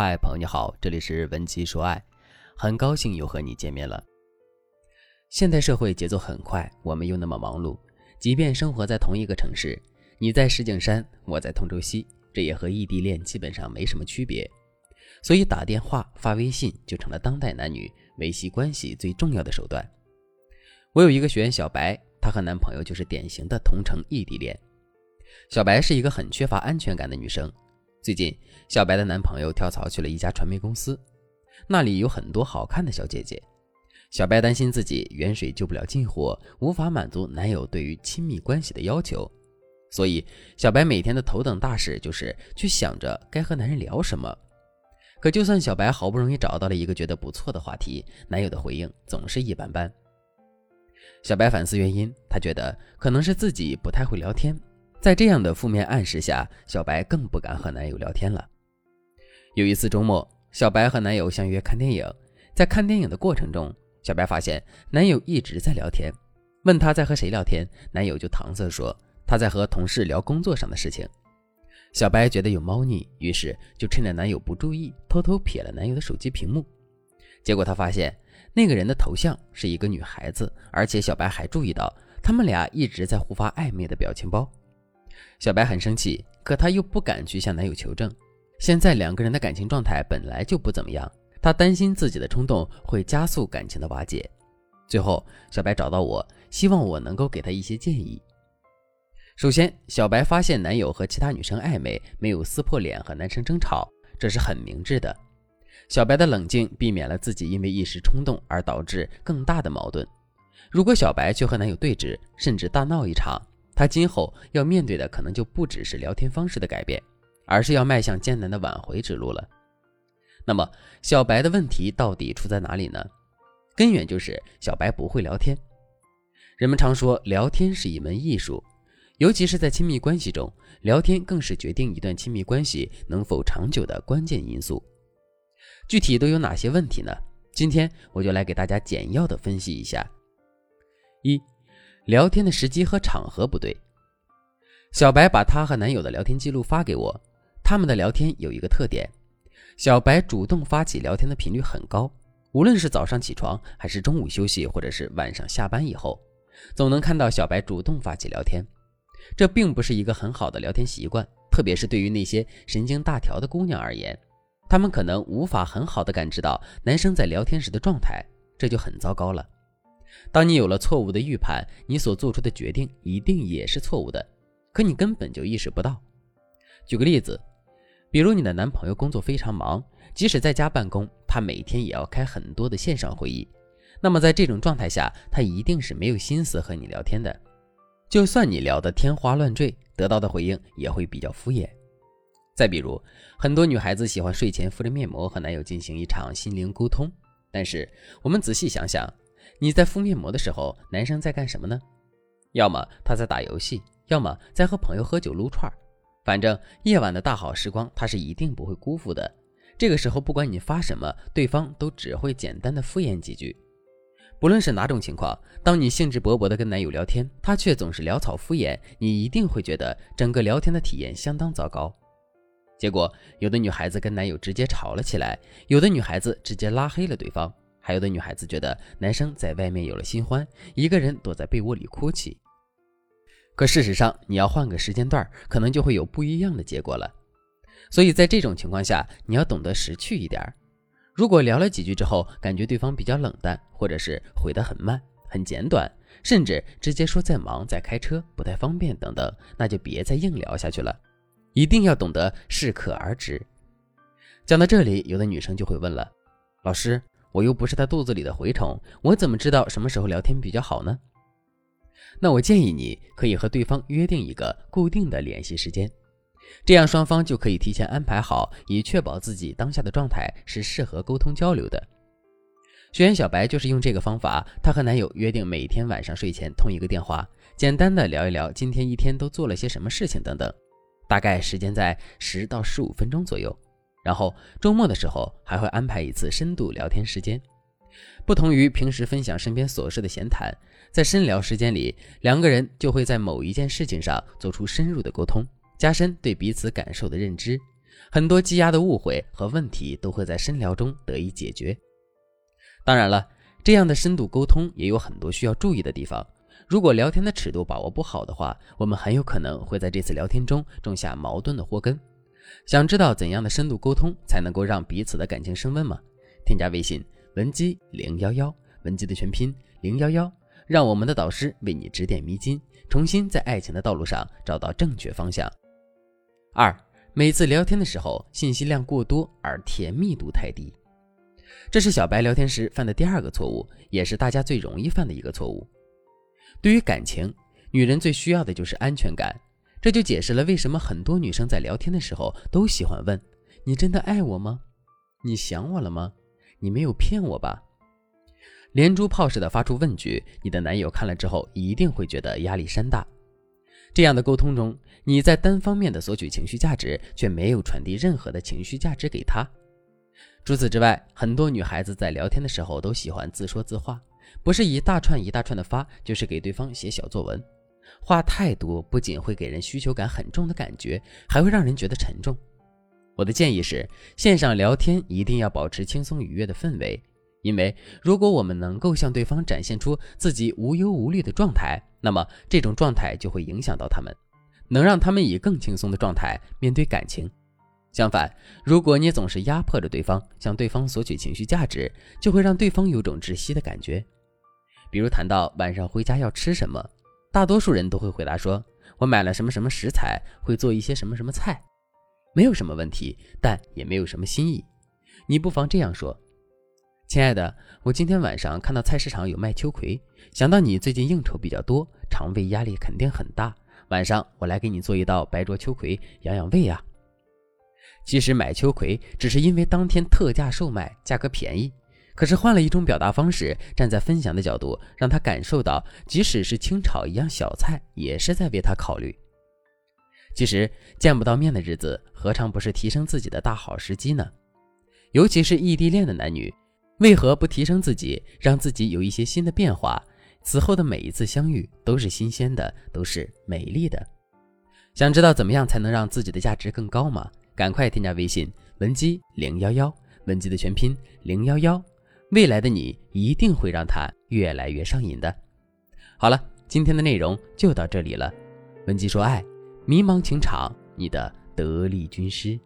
嗨，朋友你好，这里是文姬说爱，很高兴又和你见面了。现代社会节奏很快，我们又那么忙碌，即便生活在同一个城市，你在石景山，我在通州西，这也和异地恋基本上没什么区别。所以打电话、发微信就成了当代男女维系关系最重要的手段。我有一个学员小白，她和男朋友就是典型的同城异地恋。小白是一个很缺乏安全感的女生。最近，小白的男朋友跳槽去了一家传媒公司，那里有很多好看的小姐姐。小白担心自己远水救不了近火，无法满足男友对于亲密关系的要求，所以小白每天的头等大事就是去想着该和男人聊什么。可就算小白好不容易找到了一个觉得不错的话题，男友的回应总是一般般。小白反思原因，她觉得可能是自己不太会聊天。在这样的负面暗示下，小白更不敢和男友聊天了。有一次周末，小白和男友相约看电影，在看电影的过程中，小白发现男友一直在聊天，问他在和谁聊天，男友就搪塞说他在和同事聊工作上的事情。小白觉得有猫腻，于是就趁着男友不注意，偷偷瞥了男友的手机屏幕。结果他发现那个人的头像是一个女孩子，而且小白还注意到他们俩一直在互发暧昧的表情包。小白很生气，可她又不敢去向男友求证。现在两个人的感情状态本来就不怎么样，她担心自己的冲动会加速感情的瓦解。最后，小白找到我，希望我能够给他一些建议。首先，小白发现男友和其他女生暧昧，没有撕破脸和男生争吵，这是很明智的。小白的冷静避免了自己因为一时冲动而导致更大的矛盾。如果小白去和男友对峙，甚至大闹一场，他今后要面对的可能就不只是聊天方式的改变，而是要迈向艰难的挽回之路了。那么，小白的问题到底出在哪里呢？根源就是小白不会聊天。人们常说，聊天是一门艺术，尤其是在亲密关系中，聊天更是决定一段亲密关系能否长久的关键因素。具体都有哪些问题呢？今天我就来给大家简要的分析一下。一聊天的时机和场合不对。小白把她和男友的聊天记录发给我，他们的聊天有一个特点：小白主动发起聊天的频率很高，无论是早上起床，还是中午休息，或者是晚上下班以后，总能看到小白主动发起聊天。这并不是一个很好的聊天习惯，特别是对于那些神经大条的姑娘而言，她们可能无法很好的感知到男生在聊天时的状态，这就很糟糕了。当你有了错误的预判，你所做出的决定一定也是错误的，可你根本就意识不到。举个例子，比如你的男朋友工作非常忙，即使在家办公，他每天也要开很多的线上会议。那么在这种状态下，他一定是没有心思和你聊天的。就算你聊得天花乱坠，得到的回应也会比较敷衍。再比如，很多女孩子喜欢睡前敷着面膜和男友进行一场心灵沟通，但是我们仔细想想。你在敷面膜的时候，男生在干什么呢？要么他在打游戏，要么在和朋友喝酒撸串儿。反正夜晚的大好时光，他是一定不会辜负的。这个时候，不管你发什么，对方都只会简单的敷衍几句。不论是哪种情况，当你兴致勃勃的跟男友聊天，他却总是潦草敷衍，你一定会觉得整个聊天的体验相当糟糕。结果，有的女孩子跟男友直接吵了起来，有的女孩子直接拉黑了对方。还有的女孩子觉得男生在外面有了新欢，一个人躲在被窝里哭泣。可事实上，你要换个时间段，可能就会有不一样的结果了。所以在这种情况下，你要懂得识趣一点。如果聊了几句之后，感觉对方比较冷淡，或者是回得很慢、很简短，甚至直接说在忙、在开车、不太方便等等，那就别再硬聊下去了。一定要懂得适可而止。讲到这里，有的女生就会问了：“老师。”我又不是他肚子里的蛔虫，我怎么知道什么时候聊天比较好呢？那我建议你可以和对方约定一个固定的联系时间，这样双方就可以提前安排好，以确保自己当下的状态是适合沟通交流的。学员小白就是用这个方法，她和男友约定每天晚上睡前通一个电话，简单的聊一聊今天一天都做了些什么事情等等，大概时间在十到十五分钟左右。然后周末的时候还会安排一次深度聊天时间，不同于平时分享身边琐事的闲谈，在深聊时间里，两个人就会在某一件事情上做出深入的沟通，加深对彼此感受的认知，很多积压的误会和问题都会在深聊中得以解决。当然了，这样的深度沟通也有很多需要注意的地方。如果聊天的尺度把握不好的话，我们很有可能会在这次聊天中种下矛盾的祸根。想知道怎样的深度沟通才能够让彼此的感情升温吗？添加微信文姬零幺幺，文姬的全拼零幺幺，让我们的导师为你指点迷津，重新在爱情的道路上找到正确方向。二，每次聊天的时候信息量过多而甜蜜度太低，这是小白聊天时犯的第二个错误，也是大家最容易犯的一个错误。对于感情，女人最需要的就是安全感。这就解释了为什么很多女生在聊天的时候都喜欢问：“你真的爱我吗？你想我了吗？你没有骗我吧？”连珠炮似的发出问句，你的男友看了之后一定会觉得压力山大。这样的沟通中，你在单方面的索取情绪价值，却没有传递任何的情绪价值给他。除此之外，很多女孩子在聊天的时候都喜欢自说自话，不是一大串一大串的发，就是给对方写小作文。话太多，不仅会给人需求感很重的感觉，还会让人觉得沉重。我的建议是，线上聊天一定要保持轻松愉悦的氛围，因为如果我们能够向对方展现出自己无忧无虑的状态，那么这种状态就会影响到他们，能让他们以更轻松的状态面对感情。相反，如果你总是压迫着对方，向对方索取情绪价值，就会让对方有种窒息的感觉。比如谈到晚上回家要吃什么。大多数人都会回答说：“我买了什么什么食材，会做一些什么什么菜，没有什么问题，但也没有什么新意。”你不妨这样说：“亲爱的，我今天晚上看到菜市场有卖秋葵，想到你最近应酬比较多，肠胃压力肯定很大，晚上我来给你做一道白灼秋葵，养养胃啊。”其实买秋葵只是因为当天特价售卖，价格便宜。可是换了一种表达方式，站在分享的角度，让他感受到，即使是清炒一样小菜，也是在为他考虑。其实见不到面的日子，何尝不是提升自己的大好时机呢？尤其是异地恋的男女，为何不提升自己，让自己有一些新的变化？此后的每一次相遇都是新鲜的，都是美丽的。想知道怎么样才能让自己的价值更高吗？赶快添加微信文姬零幺幺，文姬的全拼零幺幺。未来的你一定会让他越来越上瘾的。好了，今天的内容就到这里了。文姬说爱，迷茫情场，你的得力军师。